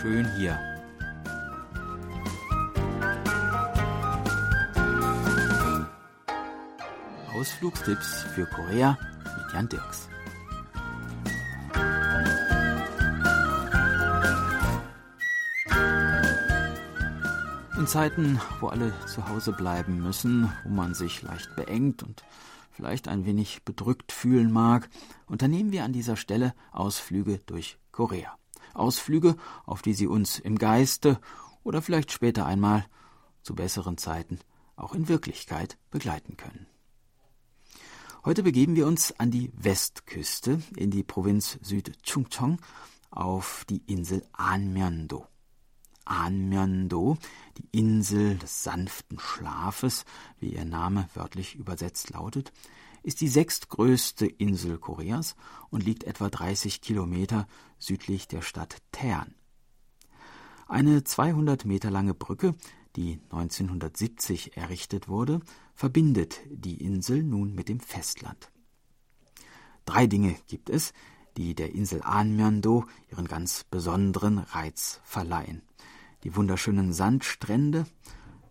schön hier. Ausflugstipps für Korea mit Jan Dirks. In Zeiten, wo alle zu Hause bleiben müssen, wo man sich leicht beengt und vielleicht ein wenig bedrückt fühlen mag, unternehmen wir an dieser Stelle Ausflüge durch Korea. Ausflüge, auf die Sie uns im Geiste oder vielleicht später einmal zu besseren Zeiten auch in Wirklichkeit begleiten können. Heute begeben wir uns an die Westküste in die Provinz Südchungcheong auf die Insel Anmyeon-do. Anmyeon-do, die Insel des sanften Schlafes, wie ihr Name wörtlich übersetzt lautet, ist die sechstgrößte Insel Koreas und liegt etwa 30 Kilometer südlich der Stadt Tern. Eine 200 Meter lange Brücke, die 1970 errichtet wurde, verbindet die Insel nun mit dem Festland. Drei Dinge gibt es, die der Insel Anmyeon-do ihren ganz besonderen Reiz verleihen. Die wunderschönen Sandstrände,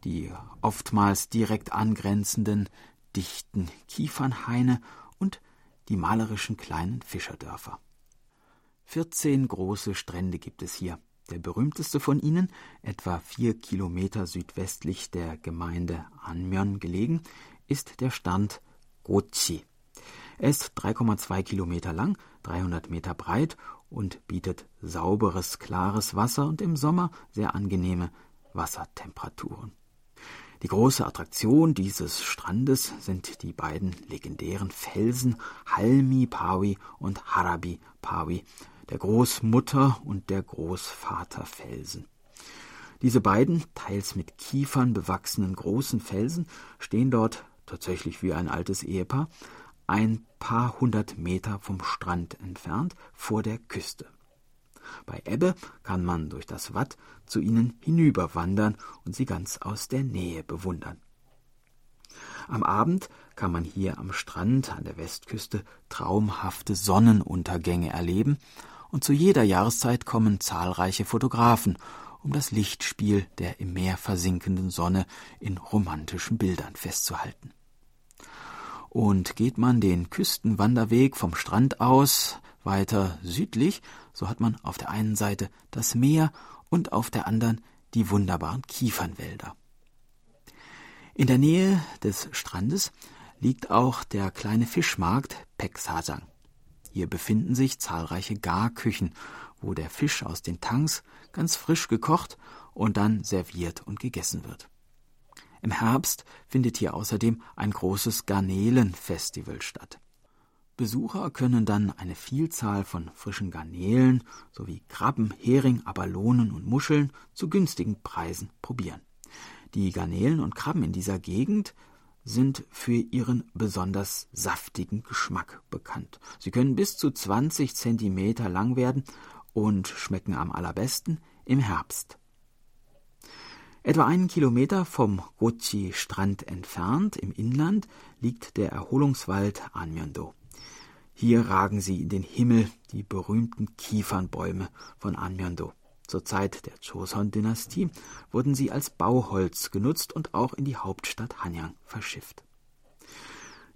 die oftmals direkt angrenzenden dichten Kiefernhaine und die malerischen kleinen Fischerdörfer. 14 große Strände gibt es hier. Der berühmteste von ihnen, etwa vier Kilometer südwestlich der Gemeinde Anmyon gelegen, ist der Strand Gochi. Er ist 3,2 Kilometer lang, 300 Meter breit und bietet sauberes, klares Wasser und im Sommer sehr angenehme Wassertemperaturen. Die große Attraktion dieses Strandes sind die beiden legendären Felsen Halmi Pawi und Harabi Pawi, der Großmutter und der Großvaterfelsen. Diese beiden, teils mit Kiefern bewachsenen großen Felsen, stehen dort tatsächlich wie ein altes Ehepaar, ein paar hundert Meter vom Strand entfernt vor der Küste. Bei Ebbe kann man durch das Watt zu ihnen hinüberwandern und sie ganz aus der Nähe bewundern. Am Abend kann man hier am Strand an der Westküste traumhafte Sonnenuntergänge erleben, und zu jeder Jahreszeit kommen zahlreiche Fotografen, um das Lichtspiel der im Meer versinkenden Sonne in romantischen Bildern festzuhalten. Und geht man den Küstenwanderweg vom Strand aus weiter südlich, so hat man auf der einen Seite das Meer und auf der anderen die wunderbaren Kiefernwälder. In der Nähe des Strandes liegt auch der kleine Fischmarkt Peksasang. Hier befinden sich zahlreiche Garküchen, wo der Fisch aus den Tanks ganz frisch gekocht und dann serviert und gegessen wird. Im Herbst findet hier außerdem ein großes Garnelenfestival statt. Besucher können dann eine Vielzahl von frischen Garnelen sowie Krabben, Hering, Abalonen und Muscheln zu günstigen Preisen probieren. Die Garnelen und Krabben in dieser Gegend sind für ihren besonders saftigen Geschmack bekannt. Sie können bis zu 20 Zentimeter lang werden und schmecken am allerbesten im Herbst. Etwa einen Kilometer vom Gochi-Strand entfernt im Inland liegt der Erholungswald Anmyeondo. Hier ragen sie in den Himmel die berühmten Kiefernbäume von Anmyeondo. Zur Zeit der Joseon-Dynastie wurden sie als Bauholz genutzt und auch in die Hauptstadt Hanyang verschifft.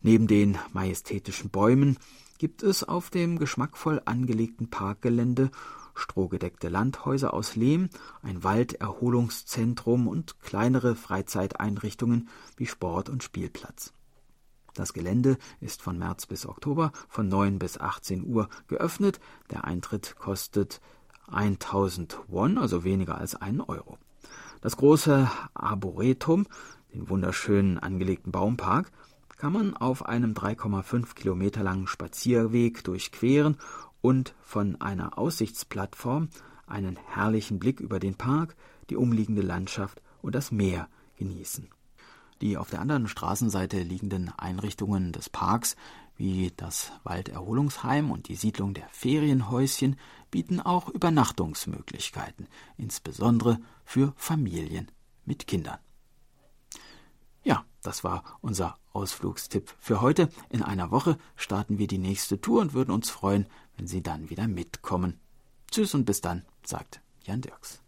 Neben den majestätischen Bäumen gibt es auf dem geschmackvoll angelegten Parkgelände strohgedeckte Landhäuser aus Lehm, ein Walderholungszentrum und kleinere Freizeiteinrichtungen wie Sport- und Spielplatz. Das Gelände ist von März bis Oktober von 9 bis 18 Uhr geöffnet. Der Eintritt kostet 1000 Won, also weniger als einen Euro. Das große Arboretum, den wunderschönen angelegten Baumpark, kann man auf einem 3,5 Kilometer langen Spazierweg durchqueren und von einer Aussichtsplattform einen herrlichen Blick über den Park, die umliegende Landschaft und das Meer genießen. Die auf der anderen Straßenseite liegenden Einrichtungen des Parks, wie das Walderholungsheim und die Siedlung der Ferienhäuschen, bieten auch Übernachtungsmöglichkeiten, insbesondere für Familien mit Kindern. Ja, das war unser Ausflugstipp für heute. In einer Woche starten wir die nächste Tour und würden uns freuen, wenn Sie dann wieder mitkommen. Tschüss und bis dann, sagt Jan Dirks.